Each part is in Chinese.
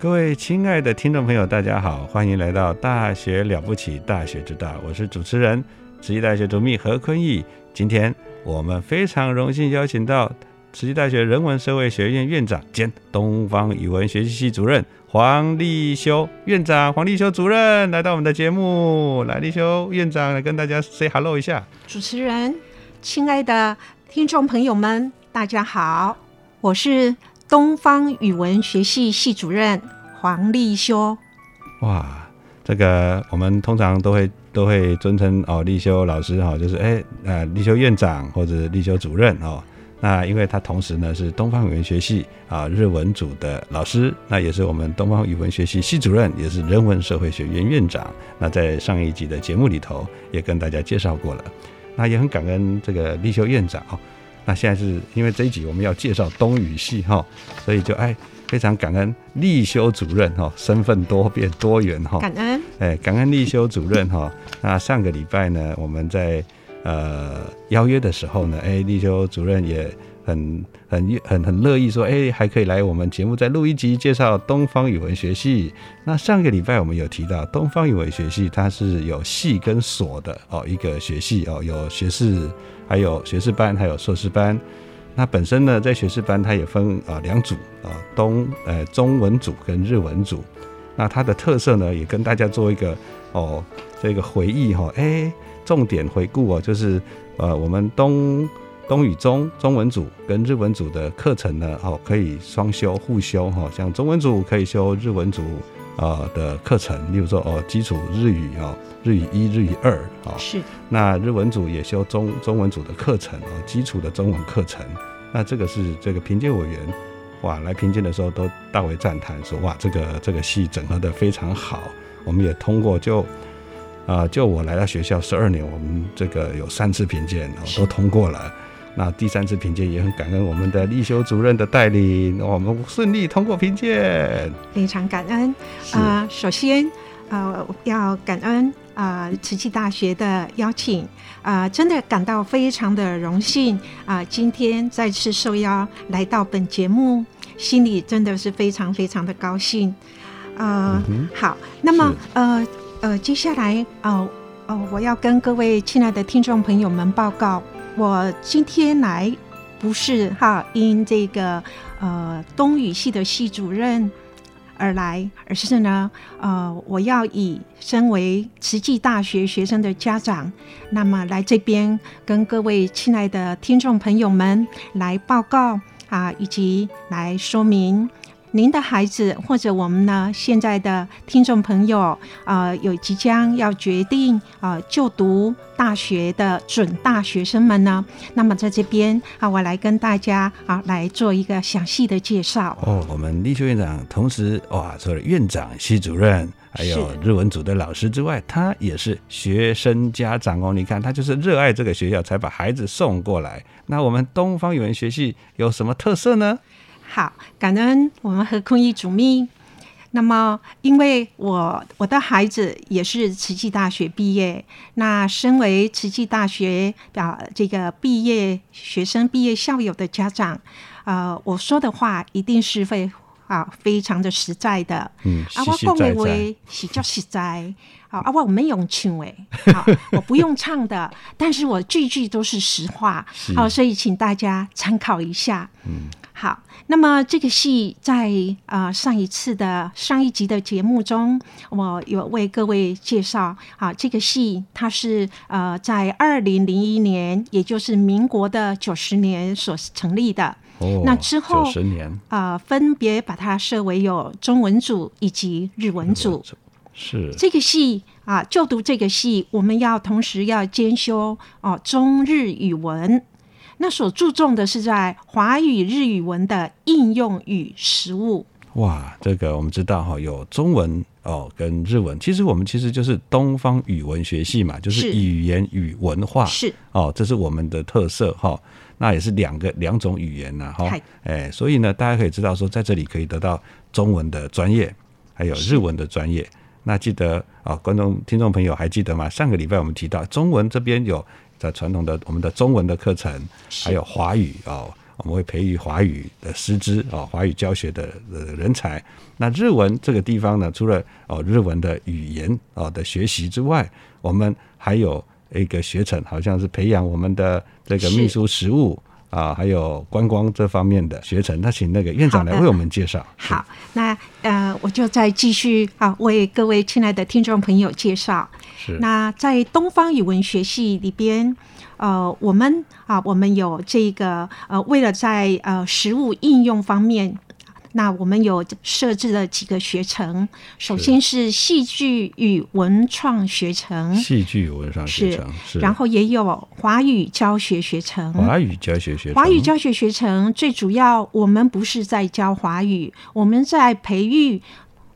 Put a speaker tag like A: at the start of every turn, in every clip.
A: 各位亲爱的听众朋友，大家好，欢迎来到《大学了不起，大学之道》，我是主持人，慈济大学主秘何坤义。今天我们非常荣幸邀请到慈济大学人文社会学院院长兼东方语文学习系主任黄立修院长，黄立修主任来到我们的节目，来立修院长来跟大家 say hello 一下。
B: 主持人，亲爱的听众朋友们，大家好，我是。东方语文学系系主任黄立修，
A: 哇，这个我们通常都会都会尊称哦，立修老师哈，就是哎呃立修院长或者立修主任哦。那因为他同时呢是东方语文学系啊日文组的老师，那也是我们东方语文学系系主任，也是人文社会学院院长。那在上一集的节目里头也跟大家介绍过了，那也很感恩这个立修院长哦。那现在是因为这一集我们要介绍东语系哈，所以就哎非常感恩立修主任哈，身份多变多元哈，
B: 感恩
A: 哎感恩立修主任哈。那上个礼拜呢，我们在呃邀约的时候呢，哎立修主任也很很很很乐意说，哎还可以来我们节目再录一集介绍东方语文学系。那上个礼拜我们有提到东方语文学系它是有系跟所的哦一个学系哦有学士。还有学士班，还有硕士班。那本身呢，在学士班它也分啊两组啊，东呃中文组跟日文组。那它的特色呢，也跟大家做一个哦这个回忆哈，哎，重点回顾哦，就是呃我们东东语中中文组跟日文组的课程呢，哦可以双修互修哈，像中文组可以修日文组。呃的课程，例如说哦，基础日语哦，日语一、日语二啊，
B: 是。
A: 那日文组也修中中文组的课程哦，基础的中文课程。那这个是这个评鉴委员哇，来评鉴的时候都大为赞叹，说哇，这个这个系整合的非常好。我们也通过，就啊，就我来到学校十二年，我们这个有三次评鉴哦，都通过了。那第三次评鉴也很感恩我们的立修主任的带领，我们顺利通过评鉴，
B: 非常感恩啊！首先呃要感恩啊慈济大学的邀请啊，真的感到非常的荣幸啊！今天再次受邀来到本节目，心里真的是非常非常的高兴。呃，好，那么呃呃接下来呃哦我要跟各位亲爱的听众朋友们报告。我今天来不是哈因这个呃东语系的系主任而来，而是呢呃我要以身为慈济大学学生的家长，那么来这边跟各位亲爱的听众朋友们来报告啊，以及来说明您的孩子或者我们呢现在的听众朋友，呃，有即将要决定呃就读大学的准大学生们呢，那么在这边啊，我来跟大家啊来做一个详细的介绍。
A: 哦，我们立秋院长同时哇，除了院长、系主任，还有日文组的老师之外，他也是学生家长哦。你看，他就是热爱这个学校，才把孩子送过来。那我们东方语文学系有什么特色呢？
B: 好，感恩我们和空一主秘。那么，因为我我的孩子也是慈济大学毕业，那身为慈济大学啊这个毕业学生、毕业校友的家长，呃，我说的话一定是会啊非常的实在的。
A: 嗯，
B: 啊，我讲的话是叫实在。好啊，我没用唱诶，好，我不用唱的，但是我句句都是实话。好，所以请大家参考一下。
A: 嗯。
B: 好，那么这个戏在呃上一次的上一集的节目中，我有为各位介绍啊，这个戏它是呃在二零零一年，也就是民国的九十年所成立的。
A: 哦，
B: 那之后
A: 九十年
B: 啊，分别把它设为有中文组以及日文组。
A: 是
B: 这个戏啊，就读这个戏，我们要同时要兼修哦中日语文。那所注重的是在华语日语文的应用与实务。
A: 哇，这个我们知道哈，有中文哦跟日文。其实我们其实就是东方语文学系嘛，就是语言与文化
B: 是
A: 哦，这是我们的特色哈。那也是两个两种语言呐哈。哎，所以呢，大家可以知道说，在这里可以得到中文的专业，还有日文的专业。那记得啊，观众听众朋友还记得吗？上个礼拜我们提到中文这边有。在传统的我们的中文的课程，还有华语哦，我们会培育华语的师资哦，华语教学的呃人才。那日文这个地方呢，除了哦日文的语言哦的学习之外，我们还有一个学程，好像是培养我们的这个秘书实务啊，还有观光这方面的学程。那请那个院长来为我们介绍。
B: 好，那呃，我就再继续啊，为各位亲爱的听众朋友介绍。是那在东方语文学系里边，呃，我们啊，我们有这个呃，为了在呃实物应用方面，那我们有设置了几个学程。首先是戏剧与文创学程，
A: 戏剧与文创学程是，
B: 然后也有华语教学学程，
A: 华语教学学程，
B: 华语教学学程最主要，我们不是在教华语，我们在培育。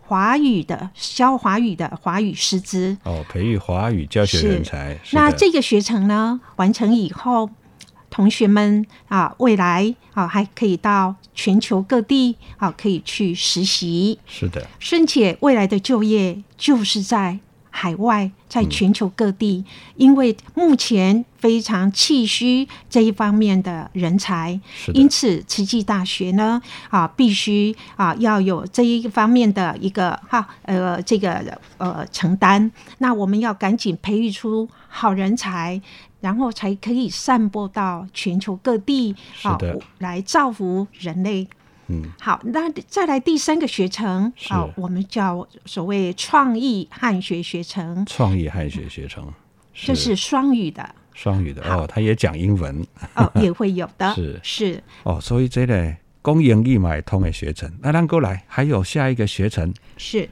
B: 华语的教华语的华语师资。
A: 哦，培育华语教学人才。
B: 那这个学程呢，完成以后，同学们啊，未来啊，还可以到全球各地啊，可以去实习。
A: 是的，
B: 甚且未来的就业就是在。海外，在全球各地，因为目前非常气虚这一方面的人才，因此慈济大学呢，啊，必须啊要有这一方面的一个哈呃这个呃承担。那我们要赶紧培育出好人才，然后才可以散播到全球各地，
A: 啊，
B: 来造福人类。
A: 嗯，
B: 好，那再来第三个学程，好，我们叫所谓创意汉学学程。
A: 创意汉学学程，
B: 这是双语的。
A: 双语的哦，他也讲英文
B: 哦，也会有的。
A: 是
B: 是
A: 哦，所以这类公营义买通的学程，那让过来还有下一个学程
B: 是。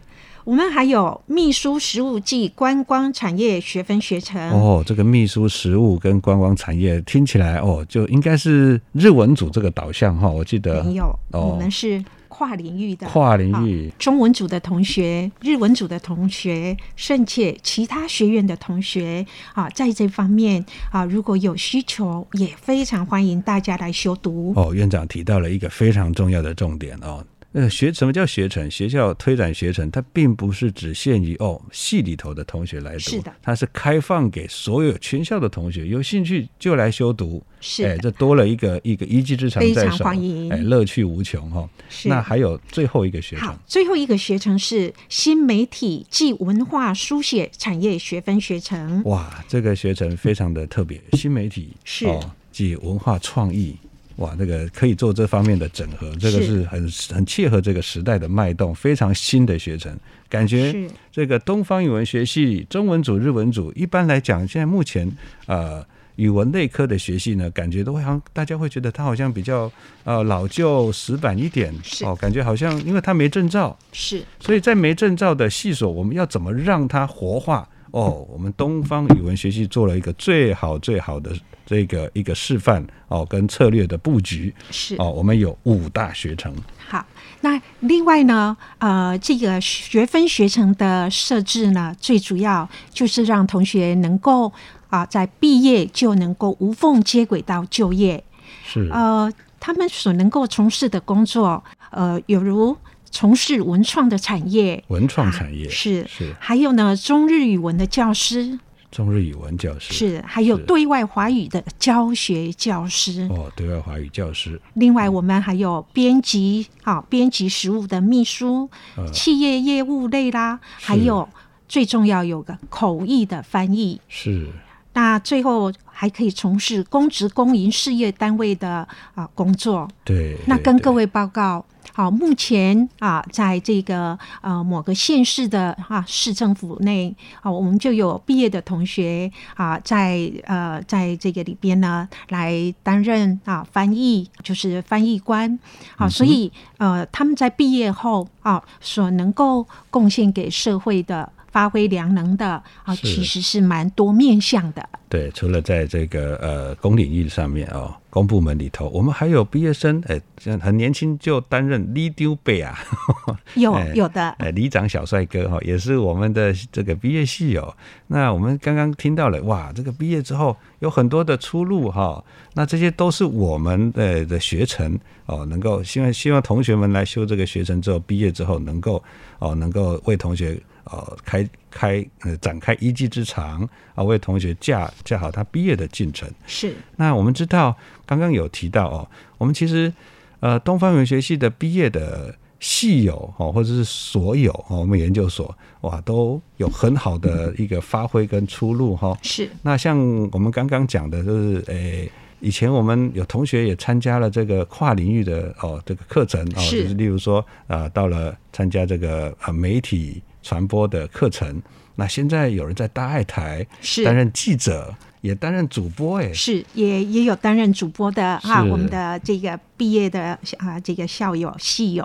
B: 我们还有秘书实务暨观光产业学分学程
A: 哦，这个秘书实务跟观光产业听起来哦，就应该是日文组这个导向哈。我记得
B: 没有，我们是跨领域的，
A: 跨领域
B: 中文组的同学、日文组的同学，甚至其他学院的同学啊，在这方面啊，如果有需求，也非常欢迎大家来修读。
A: 哦，院长提到了一个非常重要的重点哦。呃，学什么叫学程？学校推展学程，它并不是只限于哦系里头的同学来读，
B: 是的，
A: 它是开放给所有全校的同学，有兴趣就来修读。
B: 是，
A: 哎，这多了一个一个一技之长在手，哎，乐趣无穷哈。
B: 是，
A: 那还有最后一个学程，
B: 最后一个学程是新媒体暨文化书写产业学分学程。
A: 哇，这个学程非常的特别，新媒体
B: 是
A: 及文化创意。哇，这个可以做这方面的整合，这个是很很切合这个时代的脉动，非常新的学程。感觉这个东方语文学系中文组、日文组，一般来讲，现在目前呃语文类科的学系呢，感觉都会好像大家会觉得它好像比较呃老旧死板一点。哦，感觉好像因为它没证照，
B: 是，
A: 所以在没证照的系所，我们要怎么让它活化？哦，我们东方语文学系做了一个最好最好的这个一个示范哦，跟策略的布局
B: 是
A: 哦，我们有五大学程。
B: 好，那另外呢，呃，这个学分学程的设置呢，最主要就是让同学能够啊，在毕业就能够无缝接轨到就业。
A: 是，
B: 呃，他们所能够从事的工作，呃，有如。从事文创的产业，
A: 文创产业
B: 是。
A: 是，
B: 还有呢，中日语文的教师，
A: 中日语文教师
B: 是，还有对外华语的教学教师。
A: 哦，对外华语教师。
B: 另外，我们还有编辑啊，编辑实务的秘书，企业业务类啦，还有最重要有个口译的翻译。
A: 是。
B: 那最后还可以从事公职公营事业单位的啊工作。
A: 对，
B: 那跟各位报告。好，目前啊，在这个呃某个县市的啊市政府内啊，我们就有毕业的同学啊，在呃在这个里边呢，来担任啊翻译，就是翻译官。好，所以呃他们在毕业后啊，所能够贡献给社会的。发挥良能的啊，其实是蛮多面向的。
A: 对，除了在这个呃公领域上面哦，公部门里头，我们还有毕业生，哎，很年轻就担任里丢贝啊，
B: 有有的，
A: 哎，里长小帅哥哈，也是我们的这个毕业系哦。那我们刚刚听到了，哇，这个毕业之后有很多的出路哈。那这些都是我们的的学程哦，能够希望希望同学们来修这个学程之后，毕业之后能够哦，能够为同学。哦，开开呃，展开一技之长啊，为同学架架好他毕业的进程。
B: 是。
A: 那我们知道，刚刚有提到哦，我们其实呃，东方文学系的毕业的系友哦，或者是所有哦，我们研究所哇，都有很好的一个发挥跟出路哈。
B: 是。
A: 那像我们刚刚讲的，就是诶，以前我们有同学也参加了这个跨领域的哦，这个课程哦，就是例如说啊，到了参加这个呃媒体。传播的课程，那现在有人在大爱台担任记者。也担任主播哎，
B: 是也也有担任主播的啊，我们的这个毕业的啊这个校友系友。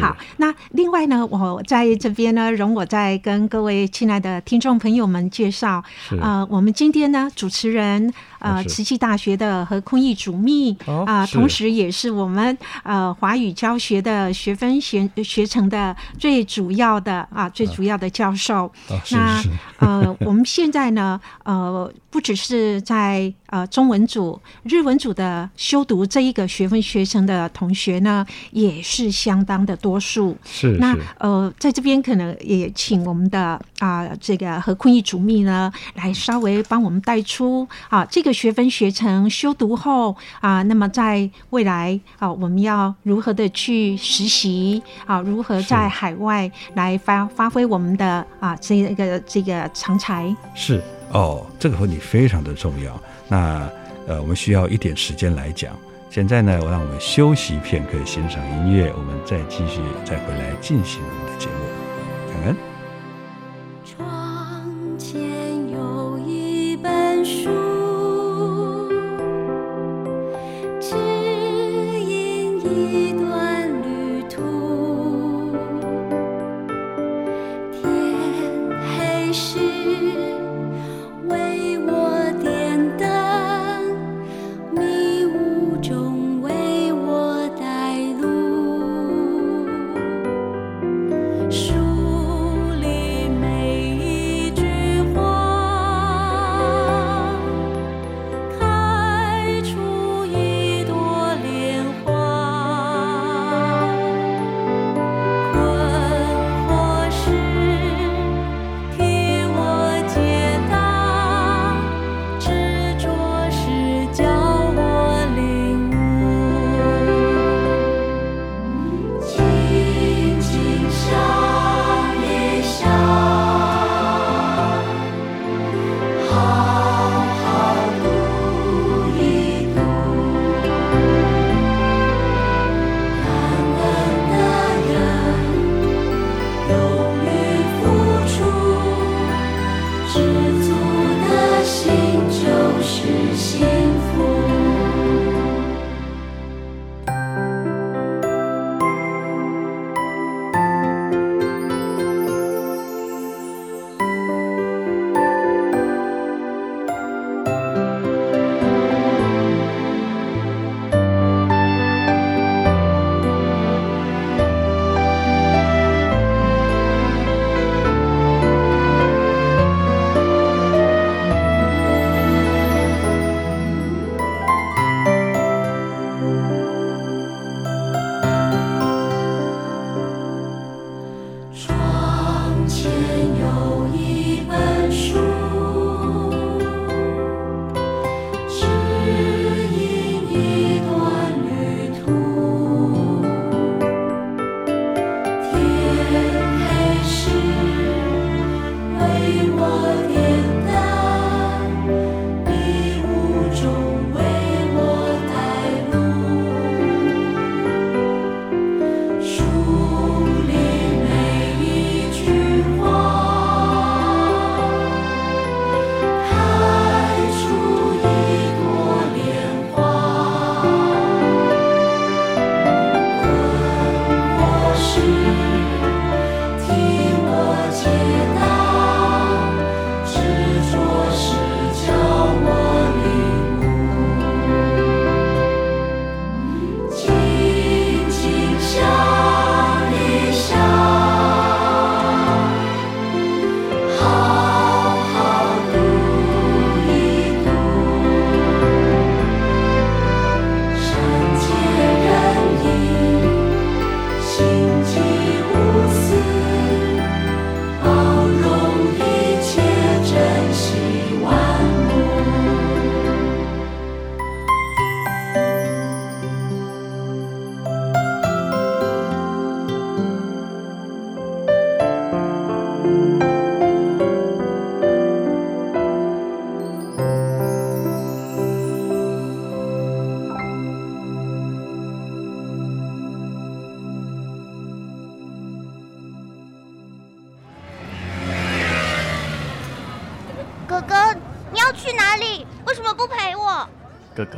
B: 好，那另外呢，我在这边呢，容我再跟各位亲爱的听众朋友们介绍啊，我们今天呢主持人呃慈济大学的何坤义主秘啊，同时也是我们呃华语教学的学分学学程的最主要的啊最主要的教授。那呃 我们现在呢呃不只是。是在呃中文组、日文组的修读这一个学分学程的同学呢，也是相当的多数。
A: 是
B: 那呃，在这边可能也请我们的啊这个何坤义主秘呢，来稍微帮我们带出啊这个学分学程修读后啊，那么在未来啊，我们要如何的去实习啊？如何在海外来发发挥我们的啊这个这个长才？
A: 是。哦，这个问题非常的重要。那呃，我们需要一点时间来讲。现在呢，我让我们休息片刻，欣赏音乐，我们再继续再回来进行我们的节目。感恩。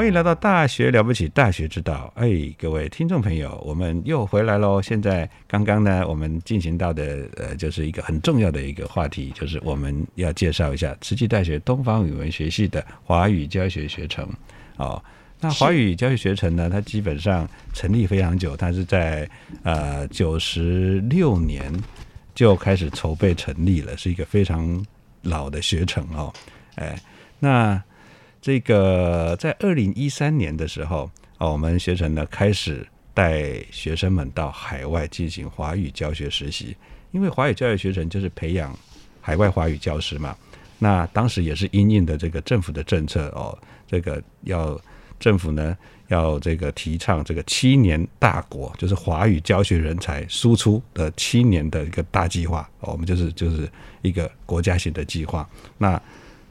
A: 欢迎来到《大学了不起》大学之道。哎，各位听众朋友，我们又回来喽。现在刚刚呢，我们进行到的呃，就是一个很重要的一个话题，就是我们要介绍一下慈济大学东方语文学系的华语教学学程。哦，那华语教学学程呢，它基本上成立非常久，它是在呃九十六年就开始筹备成立了，是一个非常老的学程哦。哎，那。这个在二零一三年的时候，哦，我们学程呢开始带学生们到海外进行华语教学实习，因为华语教育学程就是培养海外华语教师嘛。那当时也是因应的这个政府的政策哦，这个要政府呢要这个提倡这个七年大国，就是华语教学人才输出的七年的一个大计划。我们就是就是一个国家型的计划。那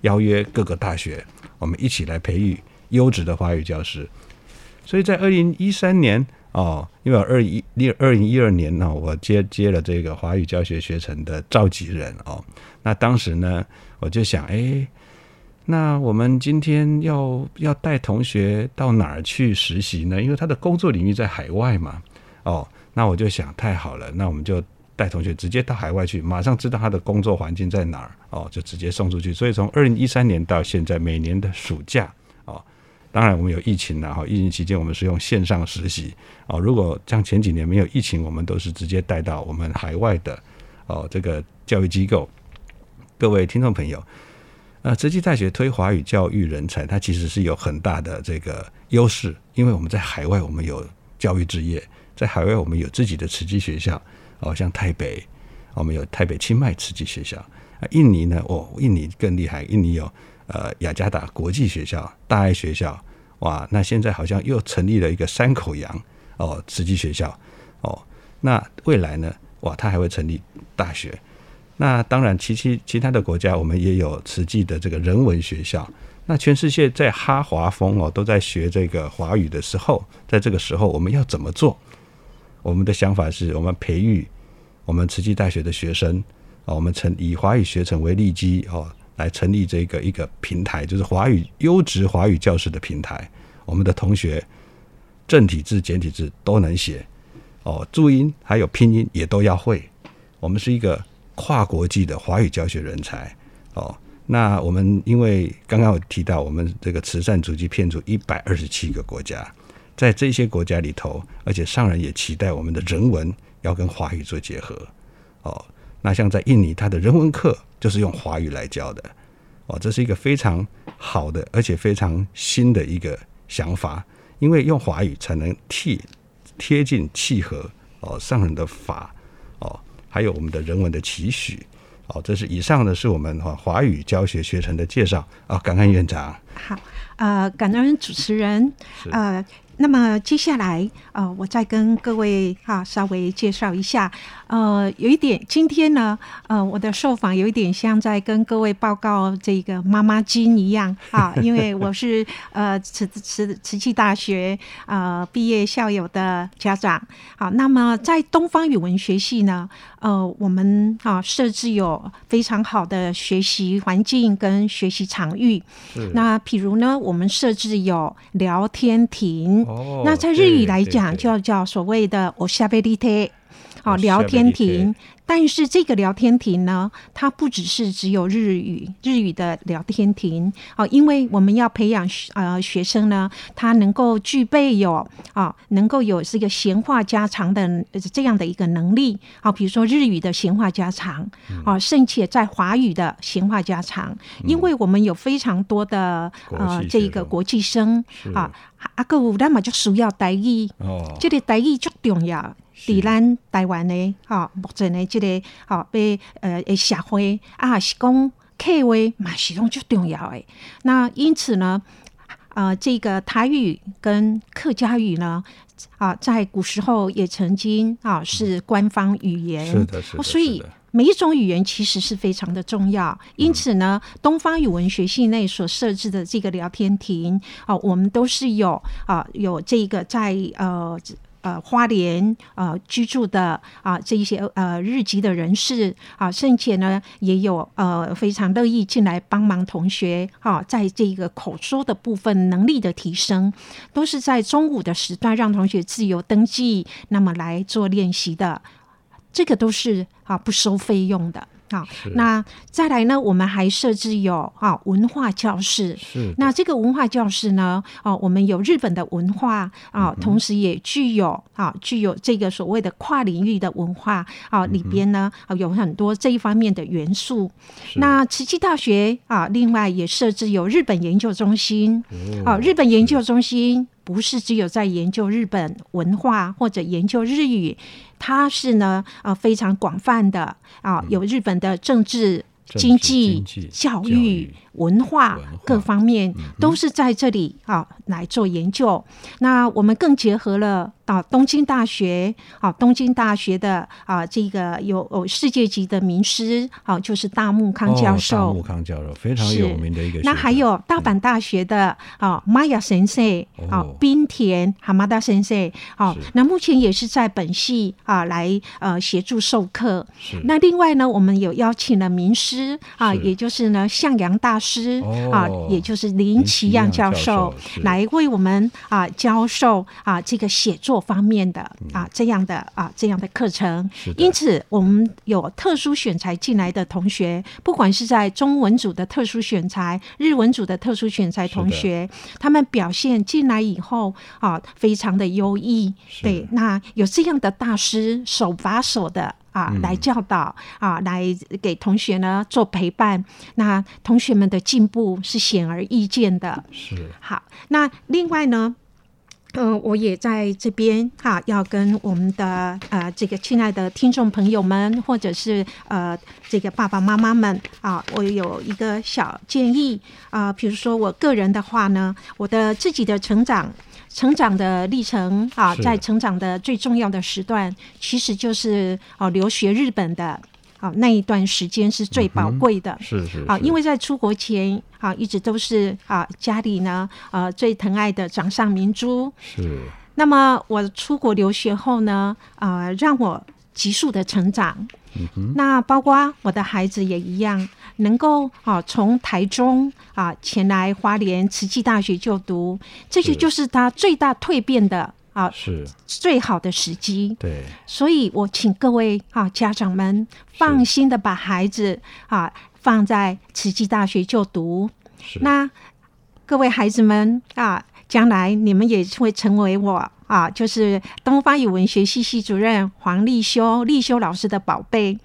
A: 邀约各个大学。我们一起来培育优质的华语教师，所以在二零一三年哦，因为二一二二零一二年呢，我接接了这个华语教学学程的召集人哦，那当时呢，我就想，哎，那我们今天要要带同学到哪儿去实习呢？因为他的工作领域在海外嘛，哦，那我就想，太好了，那我们就。带同学直接到海外去，马上知道他的工作环境在哪儿哦，就直接送出去。所以从二零一三年到现在，每年的暑假哦，当然我们有疫情了哈，疫情期间我们是用线上实习哦。如果像前几年没有疫情，我们都是直接带到我们海外的哦这个教育机构。各位听众朋友，呃，慈济大学推华语教育人才，它其实是有很大的这个优势，因为我们在海外我们有教育置业，在海外我们有自己的慈济学校。哦，像台北，我们有台北清迈慈济学校啊。印尼呢，哦，印尼更厉害，印尼有呃雅加达国际学校、大爱学校，哇，那现在好像又成立了一个山口洋哦慈济学校哦。那未来呢，哇，它还会成立大学。那当然，其其其他的国家，我们也有慈济的这个人文学校。那全世界在哈华风哦都在学这个华语的时候，在这个时候，我们要怎么做？我们的想法是我们培育我们慈济大学的学生啊，我们成以华语学程为立基哦，来成立这个一个平台，就是华语优质华语教师的平台。我们的同学正体字、简体字都能写哦，注音还有拼音也都要会。我们是一个跨国际的华语教学人才哦。那我们因为刚刚有提到，我们这个慈善组织骗出一百二十七个国家。在这些国家里头，而且上人也期待我们的人文要跟华语做结合哦。那像在印尼，他的人文课就是用华语来教的哦，这是一个非常好的，而且非常新的一个想法，因为用华语才能替贴近契合哦上人的法哦，还有我们的人文的期许哦。这是以上呢是我们哈华语教学学程的介绍啊，感恩院长。
B: 好，呃，感恩主持人，呃。那么接下来，呃，我再跟各位哈稍微介绍一下，呃，有一点，今天呢，呃，我的受访有一点像在跟各位报告这个妈妈经一样啊，因为我是呃慈慈慈济大学呃毕业校友的家长。好，那么在东方语文学系呢，呃，我们啊设置有非常好的学习环境跟学习场域。那譬如呢，我们设置有聊天亭。那在日语来讲，就要叫所谓的 o s h a b e 好聊天亭。但是这个聊天亭呢，它不只是只有日语日语的聊天亭。哦，因为我们要培养呃学生呢，他能够具备有啊，能够有这个闲话家常的这样的一个能力。啊，比如说日语的闲话家常啊，甚至在华语的闲话家常，因为我们有非常多的呃这个国际生啊，啊个有那么就需要台语哦，这个台语最重要。伫咱台湾的哈，目前的这个哈，被呃诶社会啊，是讲客话嘛是拢最重要的。那因此呢，呃，这个台语跟客家语呢，啊，在古时候也曾经啊是官方语言，
A: 是的，是的，
B: 所以。每一种语言其实是非常的重要，因此呢，东方语文学系内所设置的这个聊天亭啊，我们都是有啊有这个在呃呃花莲呃居住的啊这一些呃日籍的人士啊，甚且呢也有呃非常乐意进来帮忙同学啊，在这个口说的部分能力的提升，都是在中午的时段让同学自由登记，那么来做练习的。这个都是啊不收费用的啊。那再来呢，我们还设置有啊文化教室。
A: 是。
B: 那这个文化教室呢，哦，我们有日本的文化啊，同时也具有啊具有这个所谓的跨领域的文化啊，里边呢啊有很多这一方面的元素。那慈济大学啊，另外也设置有日本研究中心。哦。日本研究中心不是只有在研究日本文化或者研究日语。它是呢，呃，非常广泛的啊，有日本的政治、经济、教育。文化各方面都是在这里啊来做研究。那我们更结合了啊东京大学啊东京大学的啊这个有有世界级的名师啊就是大木康教授，大
A: 木康教授非常有名的一个。
B: 那还有大阪大学的啊玛雅神社啊冰田蛤蟆大神社啊，那目前也是在本系啊来呃协助授课。那另外呢，我们有邀请了名师啊，也就是呢向阳大师。师啊，也就是林奇样教授来为我们啊教授啊这个写作方面的啊这样的啊这样的课程。因此，我们有特殊选材进来的同学，不管是在中文组的特殊选材、日文组的特殊选材同学，他们表现进来以后啊，非常的优异。对，那有这样的大师手把手的。啊，来教导啊，来给同学呢做陪伴，那同学们的进步是显而易见的。
A: 是
B: 好，那另外呢，嗯，我也在这边哈，要跟我们的呃这个亲爱的听众朋友们，或者是呃这个爸爸妈妈们啊，我有一个小建议啊，比如说我个人的话呢，我的自己的成长。成长的历程啊，在成长的最重要的时段，其实就是哦留学日本的啊那一段时间是最宝贵的。
A: 是是
B: 啊，因为在出国前啊，一直都是啊家里呢呃最疼爱的掌上明珠。
A: 是。
B: 那么我出国留学后呢，啊让我急速的成长。那包括我的孩子也一样，能够啊从台中啊前来华莲慈济大学就读，这些就是他最大蜕变的啊
A: 是
B: 最好的时机。
A: 对，
B: 所以我请各位啊家长们放心的把孩子啊放在慈济大学就读。那各位孩子们啊，将来你们也会成为我。啊，就是东方语文学系系主任黄立修，立修老师的宝贝。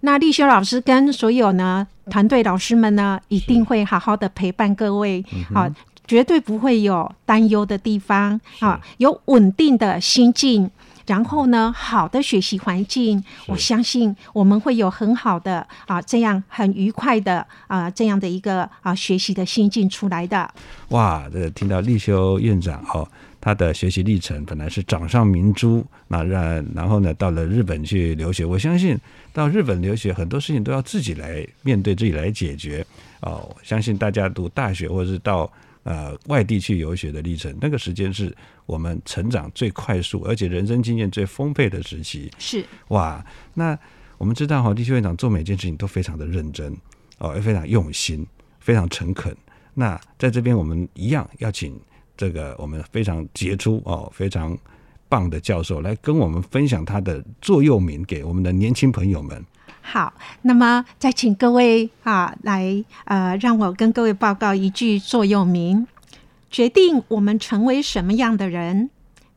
B: 那立修老师跟所有呢团队老师们呢，一定会好好的陪伴各位，啊，绝对不会有担忧的地方，啊，有稳定的心境。然后呢，好的学习环境，我相信我们会有很好的啊，这样很愉快的啊，这样的一个啊学习的心境出来的。
A: 哇，这听到立修院长哦，他的学习历程本来是掌上明珠，那让然后呢到了日本去留学，我相信到日本留学很多事情都要自己来面对，自己来解决哦。相信大家读大学或者是到。呃，外地去游学的历程，那个时间是我们成长最快速，而且人生经验最丰沛的时期。
B: 是
A: 哇，那我们知道哈，地区院长做每件事情都非常的认真哦，也非常用心，非常诚恳。那在这边，我们一样要请这个我们非常杰出哦，非常棒的教授来跟我们分享他的座右铭给我们的年轻朋友们。
B: 好，那么再请各位啊来呃，让我跟各位报告一句座右铭：决定我们成为什么样的人，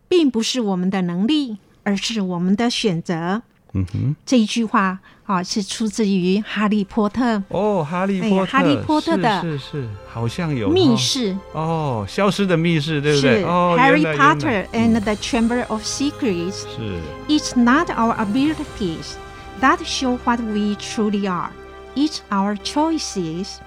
B: 并不是我们的能力，而是我们的选择。
A: 嗯哼，
B: 这一句话啊是出自于《哈利波特》
A: 哦，《哈利波特》
B: 哈利波特的
A: 是是好像有
B: 密室
A: 哦，消失的密室，对不对？
B: 哦，Harry Potter and the Chamber of Secrets
A: 是，
B: It's not our abilities。That show what we truly are. It's our choices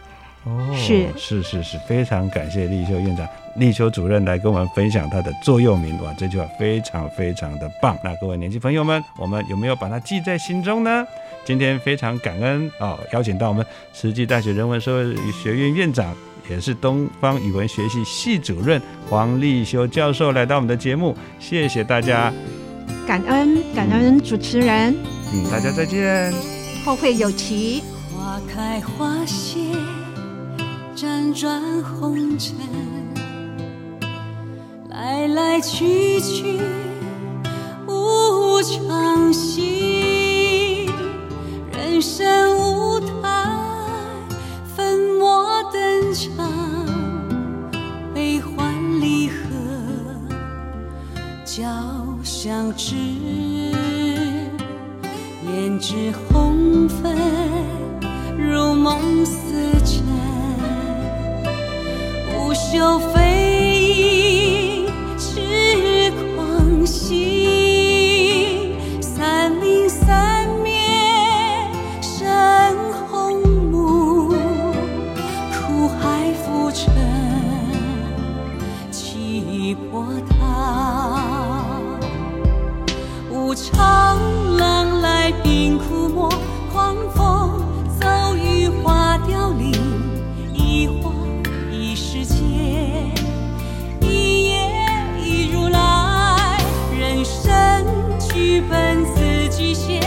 A: 哦，
B: 是
A: 是是是，非常感谢立秋院长、立秋主任来跟我们分享他的座右铭，哇，这句话非常非常的棒。那各位年轻朋友们，我们有没有把它记在心中呢？今天非常感恩哦，邀请到我们慈济大学人文社会学院院长，也是东方语文学系系主任黄立修教授来到我们的节目，谢谢大家，
B: 感恩感恩主持人，
A: 嗯，大家再见。
B: 后会有期。
C: 花开花谢，辗转红尘，来来去去无常心。人生舞台，粉墨登场，悲欢离合，交相知。胭脂红粉，如梦似就飞。剧本自己写，